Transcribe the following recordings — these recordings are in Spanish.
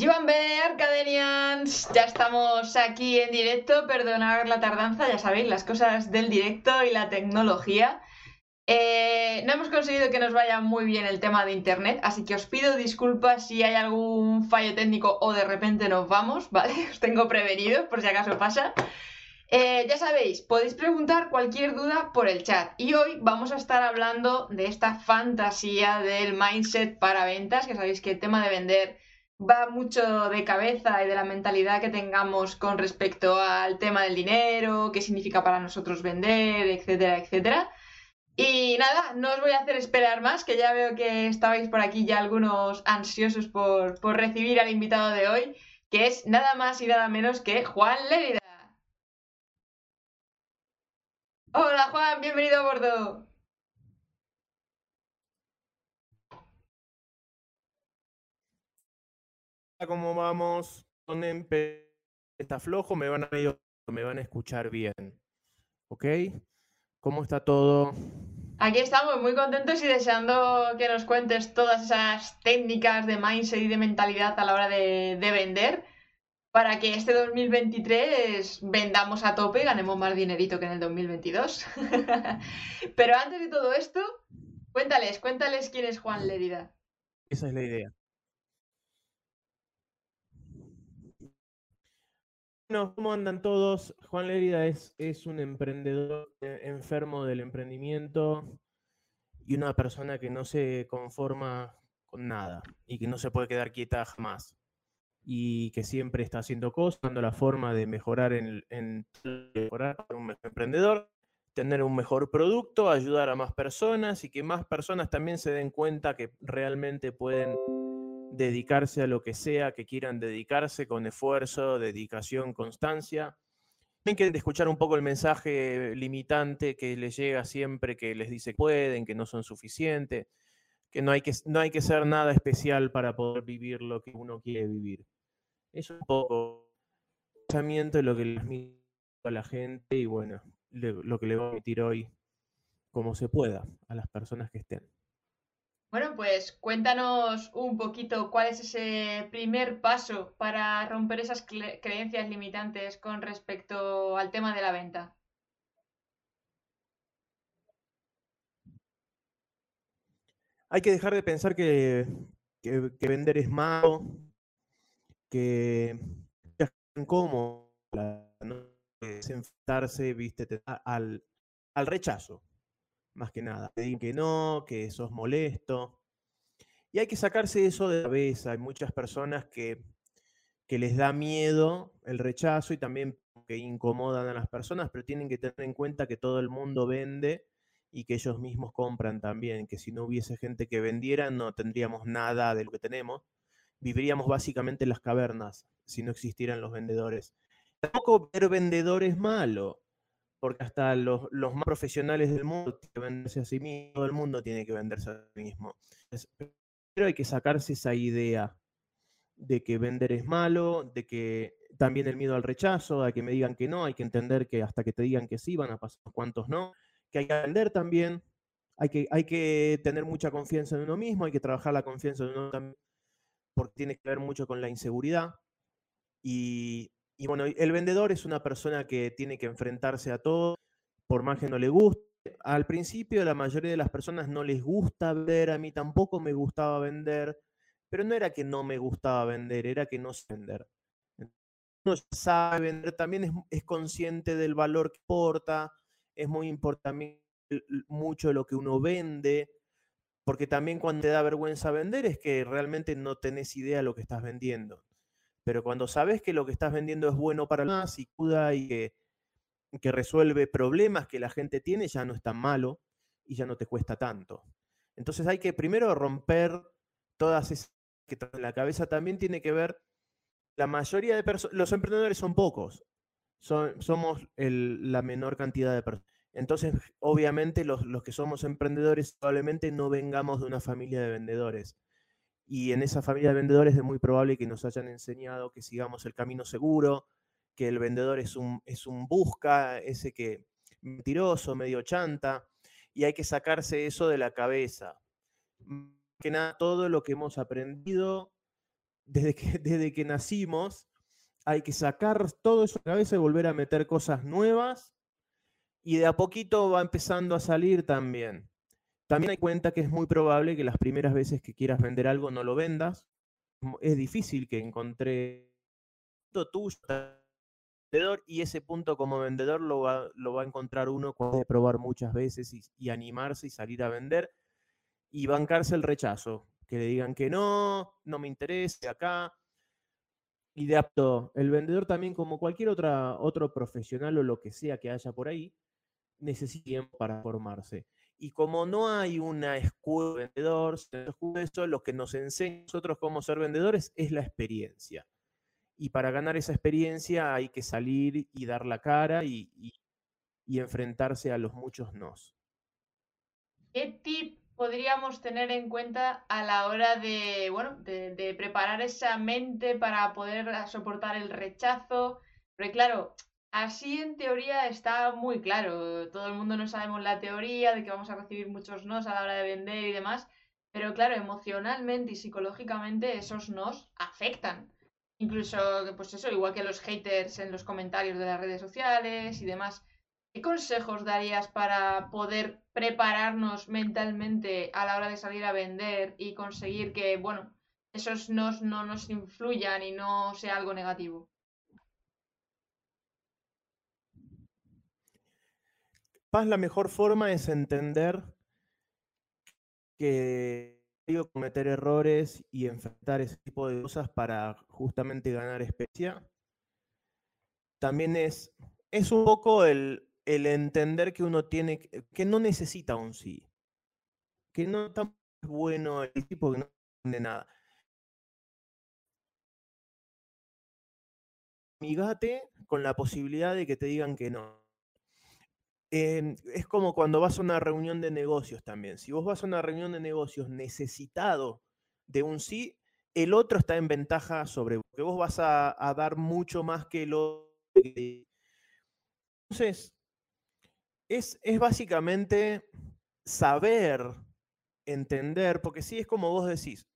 Jivanbe, Arcadenians, ya estamos aquí en directo, perdonad la tardanza, ya sabéis, las cosas del directo y la tecnología. Eh, no hemos conseguido que nos vaya muy bien el tema de internet, así que os pido disculpas si hay algún fallo técnico o de repente nos vamos, ¿vale? Os tengo prevenidos por si acaso pasa. Eh, ya sabéis, podéis preguntar cualquier duda por el chat. Y hoy vamos a estar hablando de esta fantasía del mindset para ventas, que sabéis que el tema de vender va mucho de cabeza y de la mentalidad que tengamos con respecto al tema del dinero, qué significa para nosotros vender, etcétera, etcétera. Y nada, no os voy a hacer esperar más, que ya veo que estabais por aquí ya algunos ansiosos por, por recibir al invitado de hoy, que es nada más y nada menos que Juan Lérida. Hola Juan, bienvenido a bordo. ¿Cómo vamos? Está flojo, me van a me van a escuchar bien. ¿Ok? ¿Cómo está todo? Aquí estamos muy contentos y deseando que nos cuentes todas esas técnicas de mindset y de mentalidad a la hora de, de vender para que este 2023 vendamos a tope y ganemos más dinerito que en el 2022. Pero antes de todo esto, cuéntales, cuéntales quién es Juan Lérida. Esa es la idea. ¿Cómo andan todos? Juan Lerida es, es un emprendedor eh, enfermo del emprendimiento y una persona que no se conforma con nada y que no se puede quedar quieta jamás y que siempre está haciendo cosas, dando la forma de mejorar en, mejorar un emprendedor, tener un mejor producto, ayudar a más personas y que más personas también se den cuenta que realmente pueden dedicarse a lo que sea que quieran dedicarse con esfuerzo, dedicación, constancia. Tienen que escuchar un poco el mensaje limitante que les llega siempre, que les dice que pueden, que no son suficientes, que no hay que, no hay que ser nada especial para poder vivir lo que uno quiere vivir. Es un poco el pensamiento de lo que les a la gente y bueno, lo que le voy a emitir hoy como se pueda a las personas que estén. Bueno, pues cuéntanos un poquito cuál es ese primer paso para romper esas creencias limitantes con respecto al tema de la venta. Hay que dejar de pensar que, vender es malo, que es incómodo, ¿no? es enfrentarse, viste, al, al rechazo más que nada. Te que no, que sos molesto. Y hay que sacarse eso de la cabeza. Hay muchas personas que, que les da miedo el rechazo y también que incomodan a las personas, pero tienen que tener en cuenta que todo el mundo vende y que ellos mismos compran también, que si no hubiese gente que vendiera no tendríamos nada de lo que tenemos. Viviríamos básicamente en las cavernas si no existieran los vendedores. Tampoco ver vendedor es malo porque hasta los, más profesionales del mundo tienen que venderse a sí mismo, todo el mundo tiene que venderse a sí mismo. Pero hay que sacarse esa idea de que vender es malo, de que también el miedo al rechazo, a que me digan que no, hay que entender que hasta que te digan que sí van a pasar cuantos no, que hay que vender también, hay que, tener mucha confianza en uno mismo, hay que trabajar la confianza en uno también, porque tiene que ver mucho con la inseguridad. Y y bueno, el vendedor es una persona que tiene que enfrentarse a todo, por más que no le guste. Al principio la mayoría de las personas no les gusta vender, a mí tampoco me gustaba vender, pero no era que no me gustaba vender, era que no sé vender. Uno sabe vender, también es, consciente del valor que aporta, es muy importante mucho lo que uno vende, porque también cuando te da vergüenza vender es que realmente no tenés idea de lo que estás vendiendo. Pero cuando sabes que lo que estás vendiendo es bueno para los demás y y que, que resuelve problemas que la gente tiene, ya no es tan malo y ya no te cuesta tanto. Entonces hay que primero romper todas esas que en la cabeza también tiene que ver, la mayoría de personas, los emprendedores son pocos, son, somos la menor cantidad de personas. Entonces, obviamente, los, los que somos emprendedores probablemente no vengamos de una familia de vendedores y en esa familia de vendedores es muy probable que nos hayan enseñado que sigamos el camino seguro, que el vendedor es un, es un busca, ese que mentiroso, medio chanta, y hay que sacarse eso de la cabeza. Que nada, todo lo que hemos aprendido desde que, desde que nacimos, hay que sacar todo eso de la cabeza y volver a meter cosas nuevas y de a poquito va empezando a salir también. También hay cuenta que es muy probable que las primeras veces que quieras vender algo no lo vendas. Es difícil que encontré tuyo vendedor y ese punto como vendedor lo va, a encontrar uno cuando de probar muchas veces y, y, animarse y salir a vender y bancarse el rechazo. Que le digan que no, no me interesa acá. Y de apto, el vendedor también, como cualquier otra, otro profesional o lo que sea que haya por ahí, necesita tiempo para formarse. Y como no hay una escuela de vendedor, eso lo que nos enseña a nosotros cómo ser vendedores es la experiencia. Y para ganar esa experiencia hay que salir y dar la cara y, enfrentarse a los muchos nos. ¿Qué tip podríamos tener en cuenta a la hora de, bueno, de, de preparar esa mente para poder soportar el rechazo? Porque claro, Así en teoría está muy claro. Todo el mundo no sabemos la teoría de que vamos a recibir muchos nos a la hora de vender y demás. Pero claro, emocionalmente y psicológicamente esos nos afectan. Incluso, pues eso, igual que los haters en los comentarios de las redes sociales y demás. ¿Qué consejos darías para poder prepararnos mentalmente a la hora de salir a vender y conseguir que, bueno, esos nos no nos influyan y no sea algo negativo? Paz, la mejor forma es entender que cometer errores y enfrentar ese tipo de cosas para justamente ganar experiencia. También es, es un poco el, entender que uno tiene, que no necesita un sí. Que no está bueno el tipo que no entiende nada. Amigate con la posibilidad de que te digan que no. Es como cuando vas a una reunión de negocios también. Si vos vas a una reunión de negocios necesitado de un sí, el otro está en ventaja sobre vos, que vos vas a, a dar mucho más que el otro. Entonces, es, es básicamente saber, entender, porque sí es como vos decís,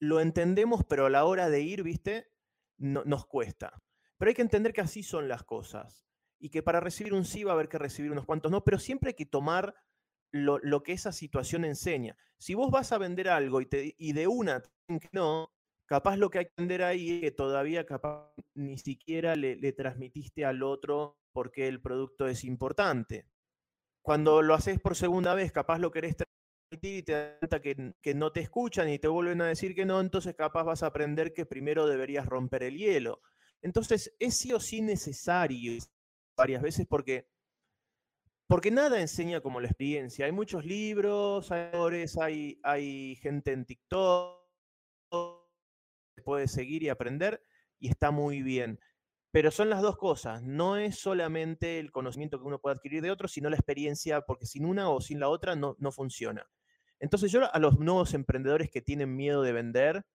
lo entendemos, pero a la hora de ir, viste, no, nos cuesta. Pero hay que entender que así son las cosas y que para recibir un sí va a haber que recibir unos cuantos no, pero siempre hay que tomar lo, lo que esa situación enseña. Si vos vas a vender algo y, te, y de una no, capaz lo que hay que entender ahí es que todavía capaz ni siquiera le, le transmitiste al otro porque el producto es importante. Cuando lo haces por segunda vez, capaz lo querés transmitir y te das cuenta que, que no te escuchan y te vuelven a decir que no, entonces capaz vas a aprender que primero deberías romper el hielo. Entonces, es sí o sí necesario varias veces porque, porque nada enseña como la experiencia. Hay muchos libros, hay, hay gente en TikTok, se puede seguir y aprender y está muy bien. Pero son las dos cosas, no es solamente el conocimiento que uno puede adquirir de otro, sino la experiencia, porque sin una o sin la otra no, no funciona. Entonces yo a los nuevos emprendedores que tienen miedo de vender,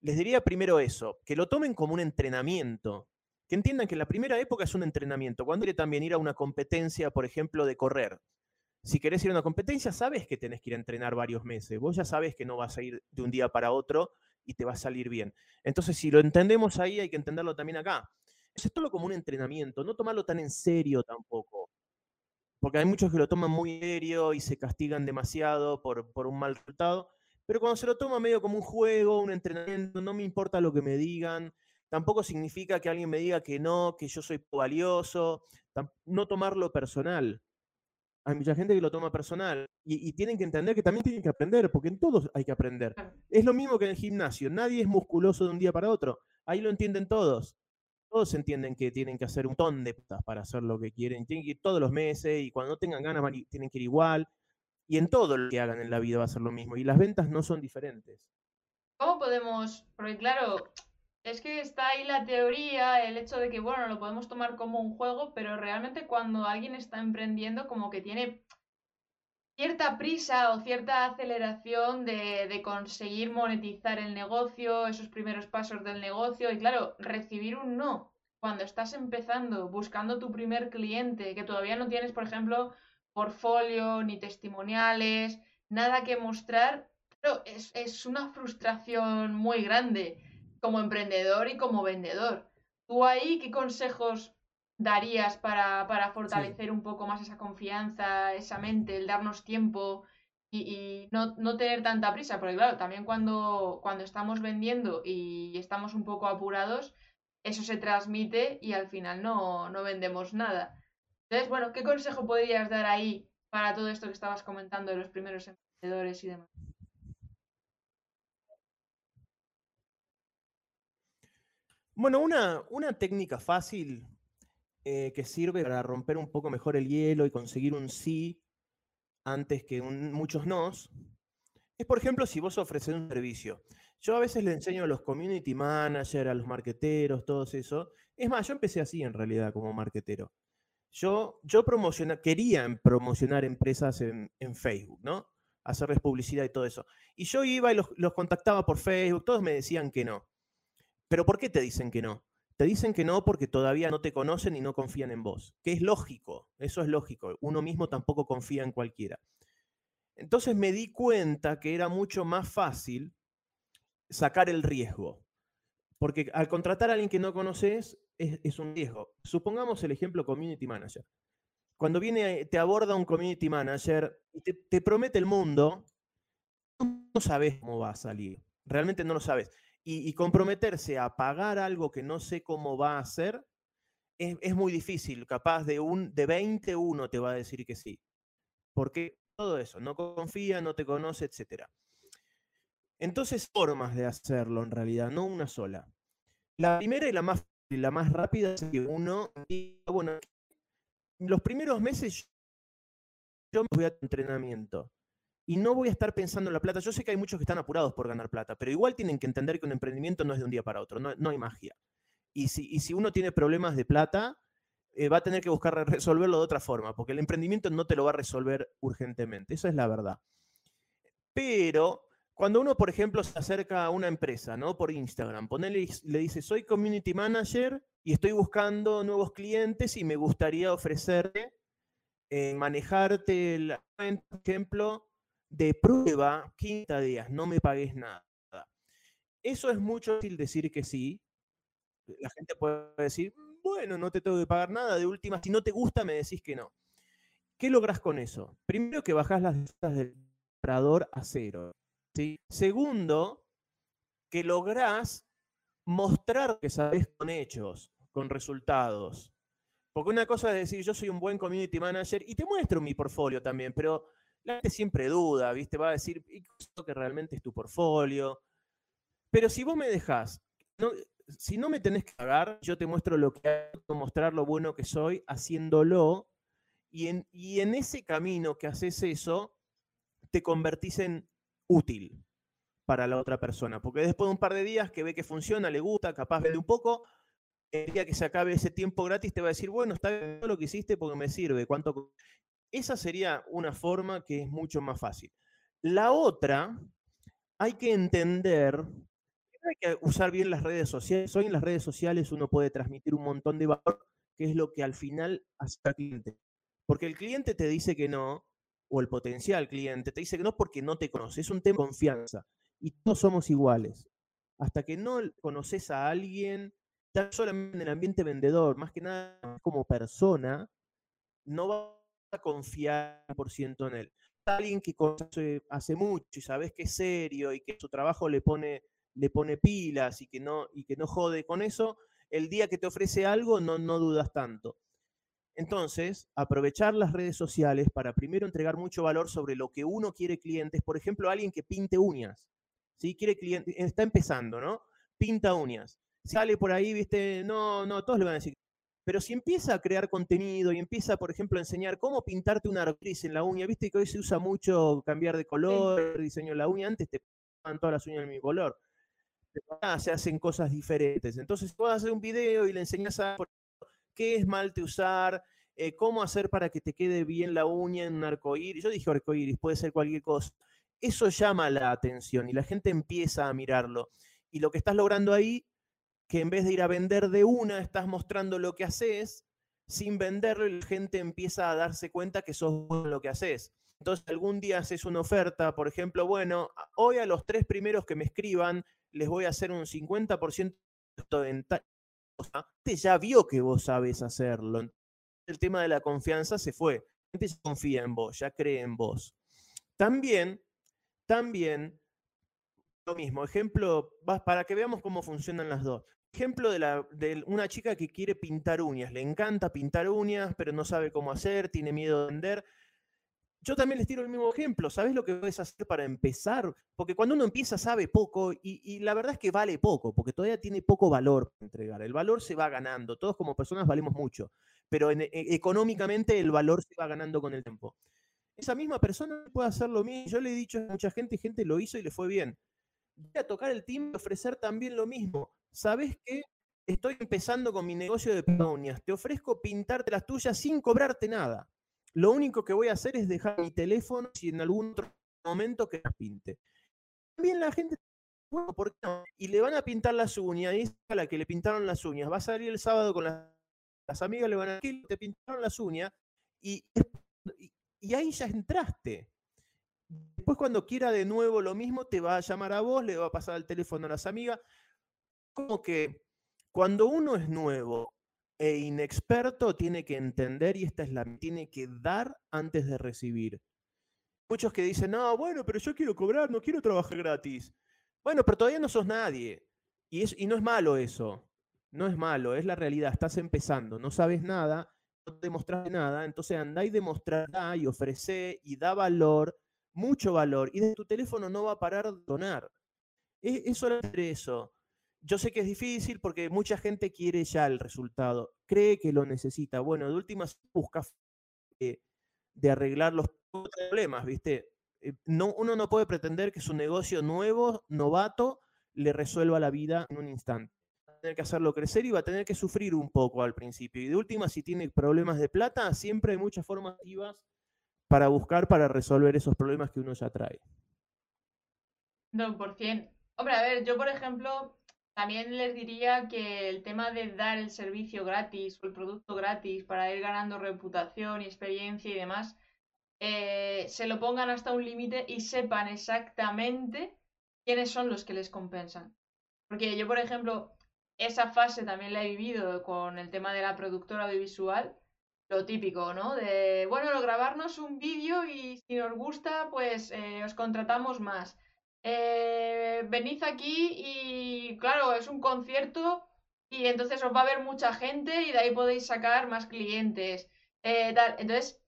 les diría primero eso, que lo tomen como un entrenamiento, que entiendan que la primera época es un entrenamiento. Cuando quiere también ir a una competencia, por ejemplo, de correr. Si querés ir a una competencia, sabes que tenés que ir a entrenar varios meses. Vos ya sabes que no vas a ir de un día para otro y te va a salir bien. Entonces, si lo entendemos ahí, hay que entenderlo también acá. Es todo como un entrenamiento, no tomarlo tan en serio tampoco. Porque hay muchos que lo toman muy en serio y se castigan demasiado por, por un mal resultado. Pero cuando se lo toma medio como un juego, un entrenamiento, no me importa lo que me digan, tampoco significa que alguien me diga que no, que yo soy valioso, no tomarlo personal. Hay mucha gente que lo toma personal y, y, tienen que entender que también tienen que aprender, porque en todos hay que aprender. Es lo mismo que en el gimnasio, nadie es musculoso de un día para otro, ahí lo entienden todos. Todos entienden que tienen que hacer un montón de cosas para hacer lo que quieren, tienen que ir todos los meses y cuando no tengan ganas tienen que ir igual. Y en todo lo que hagan en la vida va a ser lo mismo. Y las ventas no son diferentes. ¿Cómo podemos? Porque claro, es que está ahí la teoría, el hecho de que, bueno, lo podemos tomar como un juego, pero realmente cuando alguien está emprendiendo, como que tiene cierta prisa o cierta aceleración de, de, conseguir monetizar el negocio, esos primeros pasos del negocio, y claro, recibir un no cuando estás empezando, buscando tu primer cliente, que todavía no tienes, por ejemplo, portfolio ni testimoniales, nada que mostrar, es una frustración muy grande. Como emprendedor y como vendedor. ¿Tú ahí qué consejos darías para, fortalecer un poco más esa confianza, esa mente, el darnos tiempo y, no, tener tanta prisa? Porque claro, también cuando, cuando estamos vendiendo y estamos un poco apurados, eso se transmite y al final no, no vendemos nada. Entonces, bueno, ¿qué consejo podrías dar ahí para todo esto que estabas comentando de los primeros emprendedores y demás? Bueno, una, una técnica fácil eh, que sirve para romper un poco mejor el hielo y conseguir un sí antes que muchos nos, es por ejemplo si vos ofreces un servicio. Yo a veces le enseño a los community managers, a los marqueteros, todo eso. Es más, yo empecé así en realidad como marquetero. Yo, yo quería promocionar empresas en, Facebook, ¿no? Hacerles publicidad y todo eso. Y yo iba y los, los contactaba por Facebook, todos me decían que no. Pero ¿por qué te dicen que no? Te dicen que no porque todavía no te conocen y no confían en vos, que es lógico, eso es lógico, uno mismo tampoco confía en cualquiera. Entonces me di cuenta que era mucho más fácil sacar el riesgo, porque al contratar a alguien que no conoces es, un riesgo. Supongamos el ejemplo community manager. Cuando viene, te aborda un community manager y te, te promete el mundo, no sabes cómo va a salir, realmente no lo sabes y, comprometerse a pagar algo que no sé cómo va a ser, es, muy difícil. Capaz de, un, de 20 uno te va a decir que sí. Porque todo eso, no confía, no te conoce, etc. Entonces, formas de hacerlo en realidad, no una sola. La primera y la más, la más rápida es que uno bueno, los primeros meses yo me voy a entrenamiento y no voy a estar pensando en la plata. Yo sé que hay muchos que están apurados por ganar plata, pero igual tienen que entender que un emprendimiento no es de un día para otro, no, hay magia. Y si, si, uno tiene problemas de plata, eh, va a tener que buscar resolverlo de otra forma, porque el emprendimiento no te lo va a resolver urgentemente, eso es la verdad. Pero cuando uno, por ejemplo, se acerca a una empresa, ¿no? Por Instagram, ponele, le dice, soy community manager y estoy buscando nuevos clientes y me gustaría ofrecerte eh, manejarte, por ejemplo, de prueba 15 días, no me pagues nada. Eso es mucho fácil decir que sí. La gente puede decir, bueno, no te tengo que pagar nada, de última, si no te gusta me decís que no. ¿Qué logras con eso? Primero que bajás las listas del comprador a cero. ¿sí? Segundo, que lográs mostrar que sabes con hechos, con resultados. Porque una cosa es decir, yo soy un buen community manager y te muestro mi portfolio también, pero la gente siempre duda, ¿viste? Va a decir, ¿y que realmente es tu portfolio? Pero si vos me dejás, si no me tenés que pagar, yo te muestro lo que hago, mostrar lo bueno que soy haciéndolo, y en, y en ese camino que haces eso, te convertís en útil para la otra persona. Porque después de un par de días que ve que funciona, le gusta, capaz vende un poco, el día que se acabe ese tiempo gratis te va a decir, bueno, está bien lo que hiciste porque me sirve. ¿Cuánto? Esa sería una forma que es mucho más fácil. La otra, hay que entender hay que usar bien las redes sociales. Hoy en las redes sociales uno puede transmitir un montón de valor, que es lo que al final hace al cliente. Porque el cliente te dice que no, o el potencial cliente te dice que no porque no te conoce. Es un tema de confianza. Y todos somos iguales. Hasta que no conoces a alguien, tan solamente en el ambiente vendedor, más que nada como persona, no va confiar por ciento en él. Alguien que hace mucho y sabes que es serio y que su trabajo le pone, le pone pilas y que, no, y que no jode con eso, el día que te ofrece algo no, no dudas tanto. Entonces, aprovechar las redes sociales para primero entregar mucho valor sobre lo que uno quiere clientes. Por ejemplo, alguien que pinte uñas. ¿sí? Quiere cliente, está empezando, ¿no? Pinta uñas. Sale por ahí, viste, no, no, todos le van a decir, pero si empieza a crear contenido y empieza, por ejemplo, a enseñar cómo pintarte una artriz en la uña, viste que hoy se usa mucho cambiar de color, diseño de la uña, antes te ponían todas las uñas del mismo color. Ahora se hacen cosas diferentes. Entonces, puedes hacer un video y le enseñas a qué es malte usar, eh, cómo hacer para que te quede bien la uña en un arcoíris. Yo dije arcoíris, puede ser cualquier cosa. Eso llama la atención y la gente empieza a mirarlo. Y lo que estás logrando ahí que en vez de ir a vender de una, estás mostrando lo que haces sin venderlo y la gente empieza a darse cuenta que sos bueno lo que haces. Entonces, algún día haces una oferta, por ejemplo, bueno, hoy a los tres primeros que me escriban, les voy a hacer un 50% de venta. Usted ya vio que vos sabes hacerlo. El tema de la confianza se fue. La gente ya confía en vos, ya cree en vos. También, también, lo mismo, ejemplo, para que veamos cómo funcionan las dos. Ejemplo de, la, de una chica que quiere pintar uñas, le encanta pintar uñas, pero no sabe cómo hacer, tiene miedo de vender yo también les tiro el mismo ejemplo. ¿Sabes lo que puedes hacer para empezar? Porque cuando uno empieza sabe poco y, la verdad es que vale poco, porque todavía tiene poco valor para entregar. El valor se va ganando. Todos como personas valemos mucho, pero e, económicamente el valor se va ganando con el tiempo. Esa misma persona puede hacer lo mismo. Yo le he dicho a mucha gente, gente lo hizo y le fue bien. Voy a tocar el timbre y ofrecer también lo mismo. ¿Sabes qué? Estoy empezando con mi negocio de uñas. Te ofrezco pintarte las tuyas sin cobrarte nada. Lo único que voy a hacer es dejar mi teléfono si en algún otro momento que las pinte. También la gente, bueno, ¿por qué no? Y le van a pintar las uñas, y a la que le pintaron las uñas, va a salir el sábado con las, amigas, le van a decir, te pintaron las uñas, y, y, ahí ya entraste. Después cuando quiera de nuevo lo mismo, te va a llamar a vos, le va a pasar el teléfono a las amigas. Como que cuando uno es nuevo e inexperto tiene que entender, y esta es la, tiene que dar antes de recibir. Muchos que dicen, no, bueno, pero yo quiero cobrar, no quiero trabajar gratis. Bueno, pero todavía no sos nadie. Y, es, y no es malo eso. No es malo, es la realidad. Estás empezando, no sabes nada, no te demostraste nada. Entonces andá y demostrá y ofrece y da valor, mucho valor. Y de tu teléfono no va a parar de donar. Es, es eso. Yo sé que es difícil porque mucha gente quiere ya el resultado, cree que lo necesita. Bueno, de última busca de, arreglar los problemas, ¿viste? Eh, no, uno no puede pretender que su negocio nuevo, novato, le resuelva la vida en un instante. Va a tener que hacerlo crecer y va a tener que sufrir un poco al principio. Y de última, si tiene problemas de plata, siempre hay muchas formas para buscar, para resolver esos problemas que uno ya trae. No, por cien. Hombre, a ver, yo por ejemplo, también les diría que el tema de dar el servicio gratis o el producto gratis para ir ganando reputación y experiencia y demás, eh, se lo pongan hasta un límite y sepan exactamente quiénes son los que les compensan. Porque yo, por ejemplo, esa fase también la he vivido con el tema de la productora audiovisual, lo típico, ¿no? De, bueno, grabarnos un vídeo y si nos gusta, pues eh, os contratamos más eh, venid aquí y claro, es un concierto y entonces os va a ver mucha gente y de ahí podéis sacar más clientes. Eh, entonces,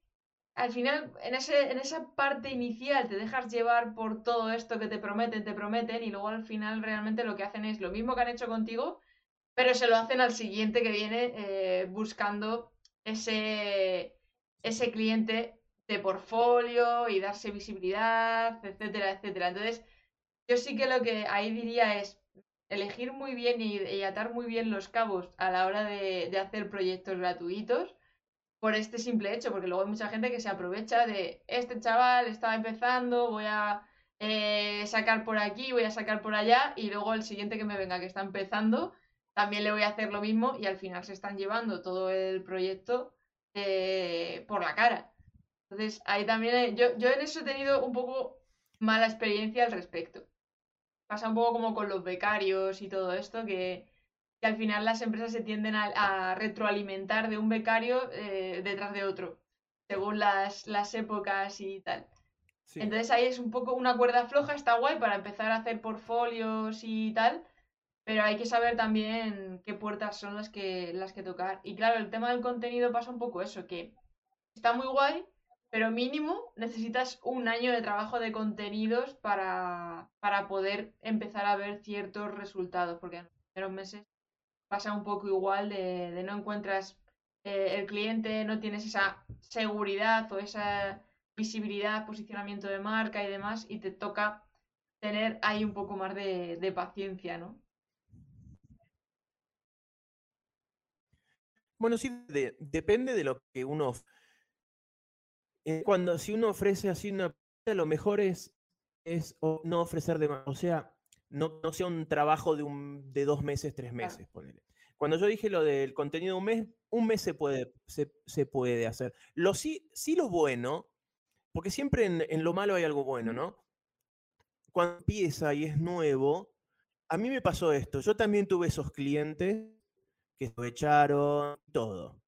al final, en, ese, en esa parte inicial te dejas llevar por todo esto que te prometen, te prometen y luego al final realmente lo que hacen es lo mismo que han hecho contigo, pero se lo hacen al siguiente que viene eh, buscando ese, ese cliente de portfolio y darse visibilidad, etcétera, etcétera. Entonces, yo sí que lo que ahí diría es elegir muy bien y, atar muy bien los cabos a la hora de, hacer proyectos gratuitos por este simple hecho, porque luego hay mucha gente que se aprovecha de este chaval está empezando, voy a eh, sacar por aquí, voy a sacar por allá y luego el siguiente que me venga que está empezando también le voy a hacer lo mismo y al final se están llevando todo el proyecto eh, por la cara. Entonces ahí también yo, yo en eso he tenido un poco mala experiencia al respecto pasa un poco como con los becarios y todo esto, que, al final las empresas se tienden a, retroalimentar de un becario eh, detrás de otro, según las, las épocas y tal. Entonces ahí es un poco una cuerda floja, está guay para empezar a hacer portfolios y tal, pero hay que saber también qué puertas son las que, las que tocar. Y claro, el tema del contenido pasa un poco eso, que está muy guay, pero mínimo necesitas un año de trabajo de contenidos para, poder empezar a ver ciertos resultados, porque en los primeros meses pasa un poco igual de, no encuentras eh, el cliente, no tienes esa seguridad o esa visibilidad, posicionamiento de marca y demás, y te toca tener ahí un poco más de, paciencia, ¿no? Bueno, sí, depende de lo que uno eh, cuando si uno ofrece así una lo mejor es, es no ofrecer de más, o sea, no, no sea un trabajo de, un, de dos meses, tres meses, Cuando yo dije lo del contenido de un mes, un mes se puede, se, puede hacer. Lo sí, sí lo bueno, porque siempre en, en, lo malo hay algo bueno, ¿no? Cuando empieza y es nuevo, a mí me pasó esto. Yo también tuve esos clientes que se echaron, todo.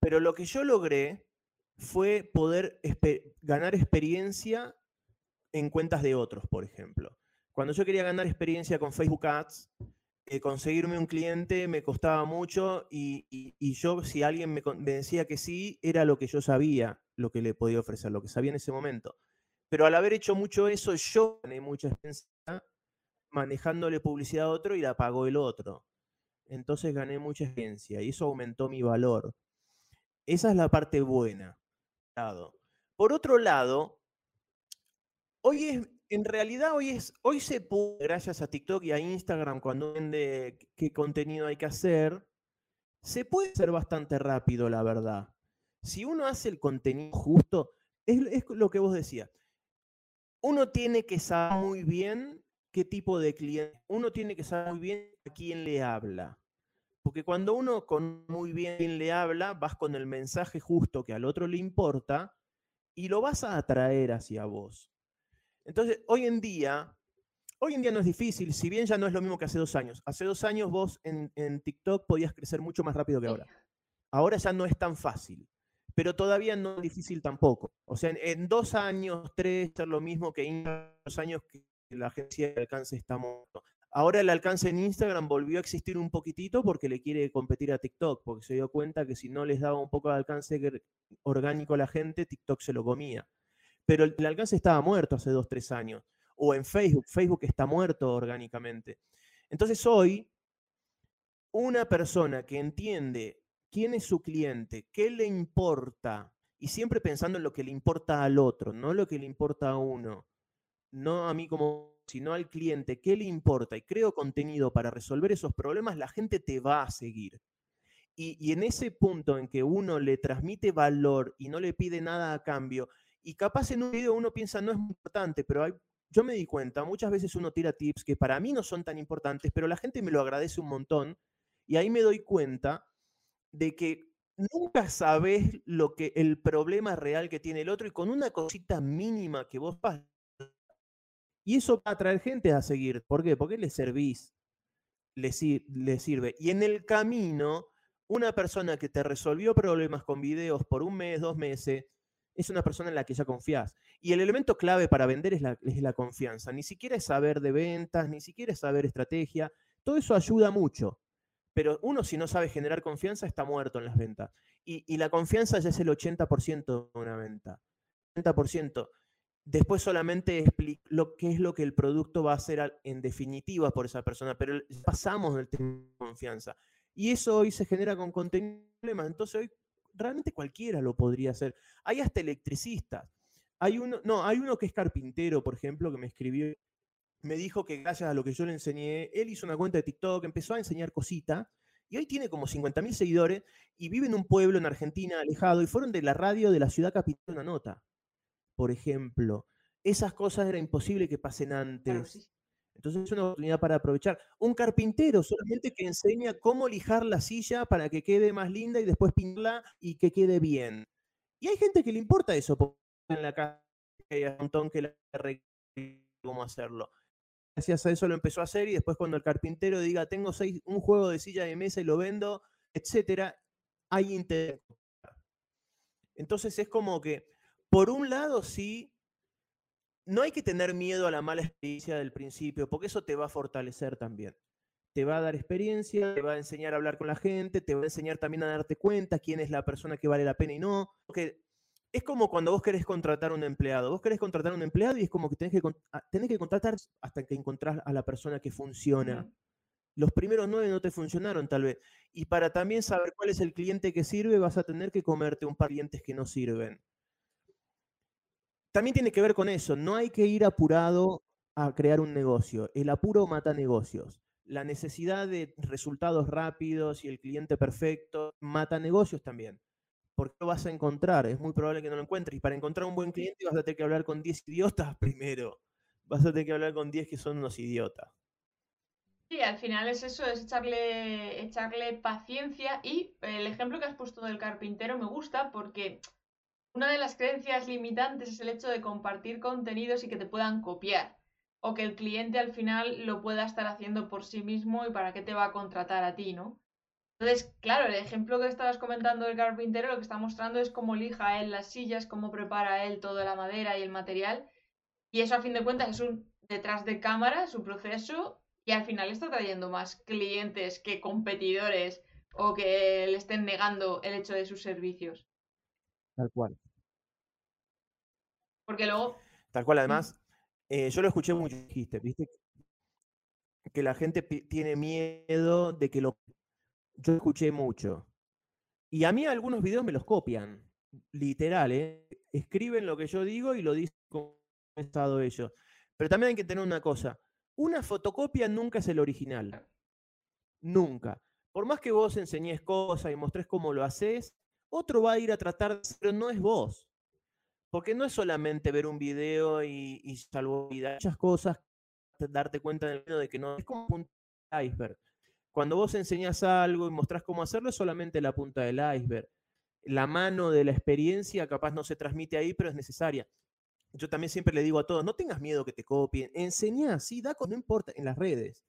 Pero lo que yo logré fue poder ganar experiencia en cuentas de otros, por ejemplo. Cuando yo quería ganar experiencia con Facebook Ads, eh, conseguirme un cliente me costaba mucho y, yo, si alguien me, me, decía que sí, era lo que yo sabía, lo que le podía ofrecer, lo que sabía en ese momento. Pero al haber hecho mucho eso, yo gané mucha experiencia manejándole publicidad a otro y la pagó el otro. Entonces gané mucha experiencia y eso aumentó mi valor. Esa es la parte buena. Por otro lado, hoy es, en realidad hoy es, hoy se puede, gracias a TikTok y a Instagram, cuando vende qué contenido hay que hacer, se puede hacer bastante rápido, la verdad. Si uno hace el contenido justo, es, es lo que vos decías. Uno tiene que saber muy bien qué tipo de cliente, uno tiene que saber muy bien a quién le habla. Porque cuando uno con muy bien le habla, vas con el mensaje justo que al otro le importa y lo vas a atraer hacia vos. Entonces, hoy en día, hoy en día no es difícil, si bien ya no es lo mismo que hace dos años. Hace dos años vos en, TikTok podías crecer mucho más rápido que ahora. Ahora ya no es tan fácil, pero todavía no es difícil tampoco. O sea, en, dos años, tres, es lo mismo que en dos años que la agencia de alcance está muerto. Ahora el alcance en Instagram volvió a existir un poquitito porque le quiere competir a TikTok, porque se dio cuenta que si no les daba un poco de alcance orgánico a la gente, TikTok se lo comía. Pero el, alcance estaba muerto hace dos, tres años. O en Facebook, Facebook está muerto orgánicamente. Entonces hoy, una persona que entiende quién es su cliente, qué le importa, y siempre pensando en lo que le importa al otro, no lo que le importa a uno, no a mí como sino al cliente, qué le importa y creo contenido para resolver esos problemas, la gente te va a seguir. Y, en ese punto en que uno le transmite valor y no le pide nada a cambio, y capaz en un video uno piensa no es importante, pero yo me di cuenta, muchas veces uno tira tips que para mí no son tan importantes, pero la gente me lo agradece un montón, y ahí me doy cuenta de que nunca sabes lo que el problema real que tiene el otro y con una cosita mínima que vos y eso va a atraer gente a seguir. ¿Por qué? Porque le servís, le, le sirve. Y en el camino, una persona que te resolvió problemas con videos por un mes, dos meses, es una persona en la que ya confías. Y el elemento clave para vender es la, es la, confianza. Ni siquiera es saber de ventas, ni siquiera es saber estrategia. Todo eso ayuda mucho. Pero uno si no sabe generar confianza está muerto en las ventas. Y, y la confianza ya es el 80% de una venta. 80%. Después solamente explico lo que es lo que el producto va a hacer en definitiva por esa persona, pero pasamos del tema de confianza. Y eso hoy se genera con contenido. Entonces hoy realmente cualquiera lo podría hacer. Hay hasta electricistas. Hay uno, no, hay uno que es carpintero, por ejemplo, que me escribió, me dijo que gracias a lo que yo le enseñé, él hizo una cuenta de TikTok, empezó a enseñar cositas, y hoy tiene como 50.000 seguidores y vive en un pueblo en Argentina alejado y fueron de la radio de la ciudad capital una nota por ejemplo. Esas cosas era imposible que pasen antes. Entonces es una oportunidad para aprovechar. Un carpintero solamente que enseña cómo lijar la silla para que quede más linda y después pintarla y que quede bien. Y hay gente que le importa eso, porque en la casa hay un montón que le cómo hacerlo. Gracias a eso lo empezó a hacer y después cuando el carpintero diga, tengo seis, un juego de silla de mesa y lo vendo, etcétera, hay interés. Entonces es como que por un lado, sí, no hay que tener miedo a la mala experiencia del principio, porque eso te va a fortalecer también. Te va a dar experiencia, te va a enseñar a hablar con la gente, te va a enseñar también a darte cuenta quién es la persona que vale la pena y no. Porque es como cuando vos querés contratar a un empleado. Vos querés contratar a un empleado y es como que tenés que, ah, tenés que contratar hasta que encontrás a la persona que funciona. Los primeros nueve no te funcionaron tal vez. Y para también saber cuál es el cliente que sirve, vas a tener que comerte un par de clientes que no sirven también tiene que ver con eso. No hay que ir apurado a crear un negocio. El apuro mata negocios. La necesidad de resultados rápidos y el cliente perfecto mata negocios también. ¿Por qué lo vas a encontrar? Es muy probable que no lo encuentres. Y para encontrar un buen cliente vas a tener que hablar con 10 idiotas primero. Vas a tener que hablar con 10 que son unos idiotas. Sí, al final es eso, es echarle, echarle paciencia. Y el ejemplo que has puesto del carpintero me gusta porque una de las creencias limitantes es el hecho de compartir contenidos y que te puedan copiar. o que el cliente al final lo pueda estar haciendo por sí mismo y para qué te va a contratar a ti, ¿no? Entonces, claro, el ejemplo que estabas comentando del carpintero lo que está mostrando es cómo lija él las sillas, cómo prepara él toda la madera y el material. Y eso a fin de cuentas es un detrás de cámara, su proceso, y al final está trayendo más clientes que competidores o que le estén negando el hecho de sus servicios. Tal cual. Porque luego... Tal cual, además, eh, yo lo escuché mucho, dijiste, ¿viste? Que la gente tiene miedo de que lo yo escuché mucho. Y a mí algunos videos me los copian, literal, ¿eh? Escriben lo que yo digo y lo dicen como han estado ellos. Pero también hay que tener una cosa, una fotocopia nunca es el original. Nunca. Por más que vos enseñes cosas y mostres cómo lo haces, otro va a ir a tratar, pero no es vos. Porque no es solamente ver un video y, y salvo muchas cosas, darte cuenta de que no es como un iceberg. Cuando vos enseñás algo y mostrás cómo hacerlo, es solamente la punta del iceberg. La mano de la experiencia capaz no se transmite ahí, pero es necesaria. Yo también siempre le digo a todos, no tengas miedo que te copien, enseñá, sí, da, no importa, en las redes.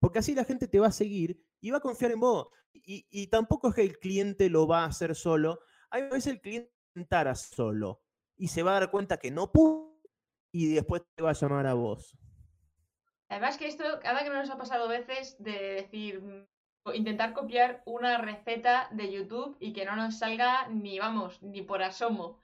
Porque así la gente te va a seguir y va a confiar en vos. Y, tampoco es que el cliente lo va a hacer solo. Hay veces el cliente intentará solo y se va a dar cuenta que no pudo y después te va a llamar a vos. Además que esto, cada que nos ha pasado veces de decir, mm, intentar copiar una receta de YouTube y que no nos salga ni, vamos, ni por asomo.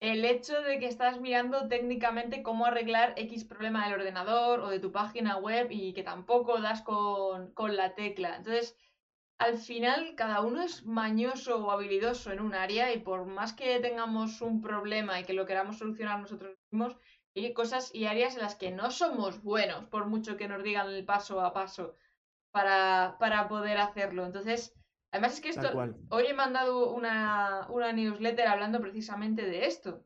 El hecho de que estás mirando técnicamente cómo arreglar X problema del ordenador o de tu página web y que tampoco das con, con la tecla. Entonces, al final cada uno es mañoso o habilidoso en un área y por más que tengamos un problema y que lo queramos solucionar nosotros mismos, hay cosas y áreas en las que no somos buenos, por mucho que nos digan el paso a paso para, para poder hacerlo. Entonces, además es que esto, hoy he mandado una, una newsletter hablando precisamente de esto,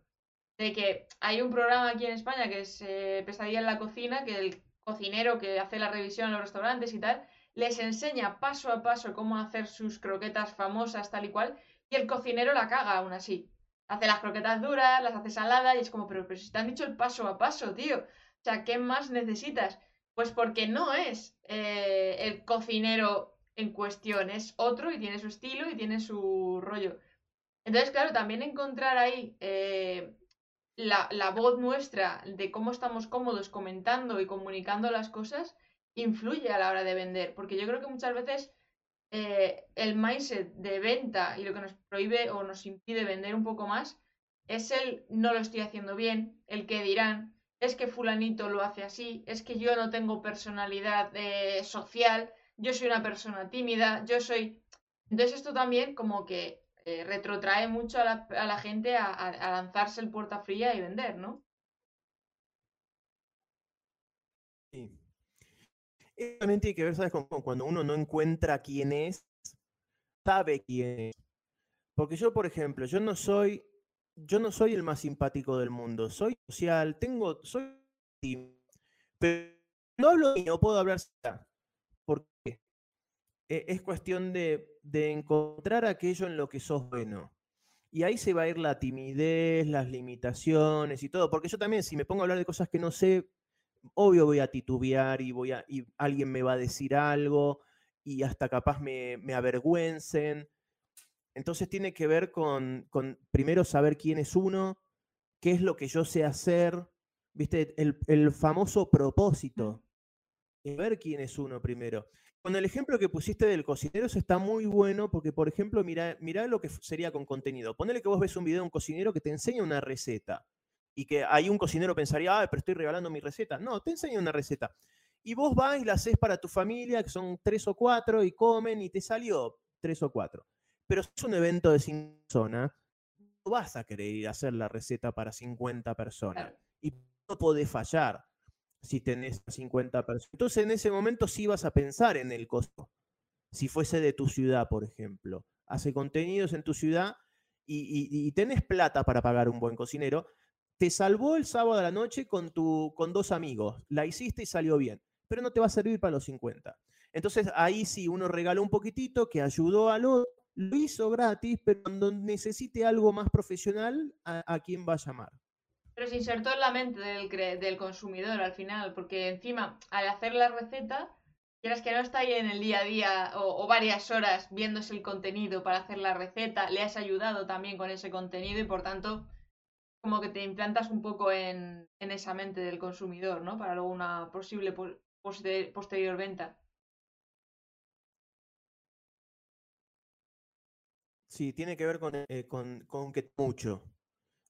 de que hay un programa aquí en España que es eh, Pesadilla en la Cocina, que el cocinero que hace la revisión en los restaurantes y tal, les enseña paso a paso cómo hacer sus croquetas famosas tal y cual, y el cocinero la caga aún así hace las croquetas duras, las hace saladas y es como, pero, pero si te han dicho el paso a paso, tío. O sea, ¿qué más necesitas? Pues porque no es eh, el cocinero en cuestión, es otro y tiene su estilo y tiene su rollo. Entonces, claro, también encontrar ahí eh, la, la, voz nuestra de cómo estamos cómodos comentando y comunicando las cosas influye a la hora de vender, porque yo creo que muchas veces eh, el mindset de venta y lo que nos prohíbe o nos impide vender un poco más es el no lo estoy haciendo bien, el que dirán, es que fulanito lo hace así, es que yo no tengo personalidad eh, social, yo soy una persona tímida, yo soy... Entonces esto también como que eh, retrotrae mucho a la, gente a, a, lanzarse el puerta fría y vender, ¿no? también tiene que ver, ¿sabes? cuando uno no encuentra quién es, sabe quién es. Porque yo, por ejemplo, yo no soy, yo no soy el más simpático del mundo. Soy social, tengo, soy pero no hablo mío, puedo hablar porque es cuestión de, de encontrar aquello en lo que sos bueno. Y ahí se va a ir la timidez, las limitaciones y todo. Porque yo también, si me pongo a hablar de cosas que no sé, obvio voy a titubear y, voy a, y alguien me va a decir algo y hasta capaz me, me avergüencen. Entonces tiene que ver con, con, primero saber quién es uno, qué es lo que yo sé hacer, viste, el, el famoso propósito. Ver quién es uno primero. Con el ejemplo que pusiste del cocinero, eso está muy bueno porque, por ejemplo, mira, mira lo que sería con contenido. Ponele que vos ves un video de un cocinero que te enseña una receta y que ahí un cocinero pensaría, ah, pero estoy regalando mi receta. No, te enseño una receta. Y vos vas y la haces para tu familia, que son tres o cuatro, y comen y te salió tres o cuatro. Pero si es un evento de cinco personas, no vas a querer ir a hacer la receta para 50 personas. Y no podés fallar si tenés 50 personas. Entonces en ese momento sí vas a pensar en el costo. Si fuese de tu ciudad, por ejemplo. Hace contenidos en tu ciudad y, y tenés plata para pagar un buen cocinero, te salvó el sábado de la noche con, tu, con dos amigos, la hiciste y salió bien, pero no te va a servir para los 50. Entonces ahí sí uno regaló un poquitito que ayudó al otro, lo hizo gratis, pero cuando necesite algo más profesional, ¿a, quién va a llamar? Pero se insertó en la mente del, del consumidor al final, porque encima, al hacer la receta, quieras que no está ahí en el día a día o, varias horas viéndose el contenido para hacer la receta, le has ayudado también con ese contenido y por tanto como que te implantas un poco en, esa mente del consumidor, ¿no? Para luego una posible posterior venta. Sí, tiene que ver con, eh, con que mucho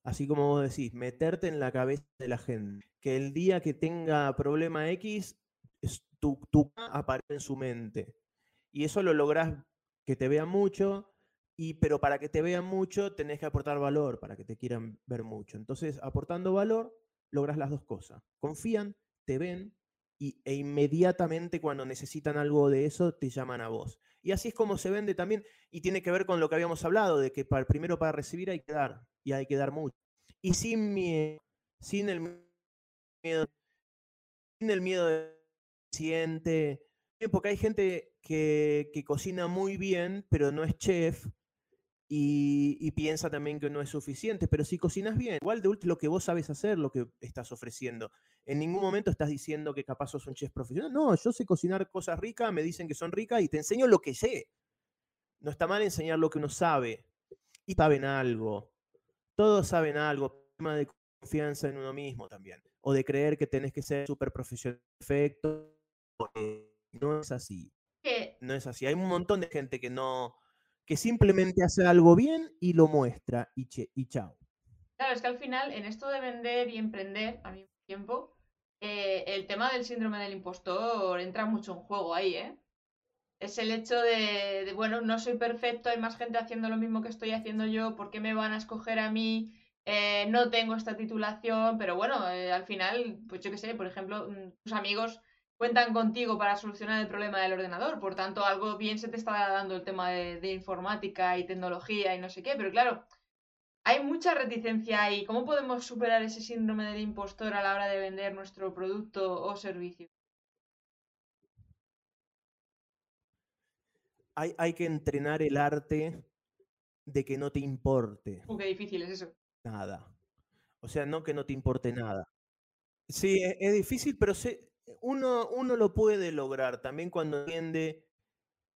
así como vos decís, meterte en la cabeza de la gente. Que el día que tenga problema X, tu, tu aparece en su mente. Y eso lo lográs que te vean mucho, y, pero para que te vean mucho tenés que aportar valor, para que te quieran ver mucho. Entonces, aportando valor, logras las dos cosas. Confían, te ven, y, e inmediatamente cuando necesitan algo de eso, te llaman a vos. Y así es como se vende también, y tiene que ver con lo que habíamos hablado, de que para, primero para recibir hay que dar, y hay que dar mucho. Y sin miedo, sin el miedo, sin el miedo del paciente, porque hay gente que, que, cocina muy bien, pero no es chef, y, piensa también que no es suficiente, pero si cocinas bien, igual de último lo que vos sabes hacer, lo que estás ofreciendo. En ningún momento estás diciendo que capaz sos un chef profesional. No, yo sé cocinar cosas ricas, me dicen que son ricas y te enseño lo que sé. No está mal enseñar lo que uno sabe. Y saben algo. Todos saben algo. Tema de confianza en uno mismo también. O de creer que tenés que ser súper profesional perfecto. No es así. No es así. Hay un montón de gente que no, que simplemente hace algo bien y lo muestra y, y chao. Claro, es que al final en esto de vender y emprender al mismo tiempo, eh, el tema del síndrome del impostor entra mucho en juego ahí, ¿eh? Es el hecho de, bueno, no soy perfecto, hay más gente haciendo lo mismo que estoy haciendo yo, ¿por qué me van a escoger a mí? Eh, no tengo esta titulación, pero bueno, eh, al final, pues yo qué sé, por ejemplo, mm, tus amigos cuentan contigo para solucionar el problema del ordenador. Por tanto, algo bien se te está dando el tema de, informática y tecnología y no sé qué. Pero claro, hay mucha reticencia ahí. ¿Cómo podemos superar ese síndrome del impostor a la hora de vender nuestro producto o servicio? Hay, hay que entrenar el arte de que no te importe. Uh, qué difícil es eso. Nada. O sea, no que no te importe nada. Sí, es, es difícil, pero uno, uno lo puede lograr también cuando entiende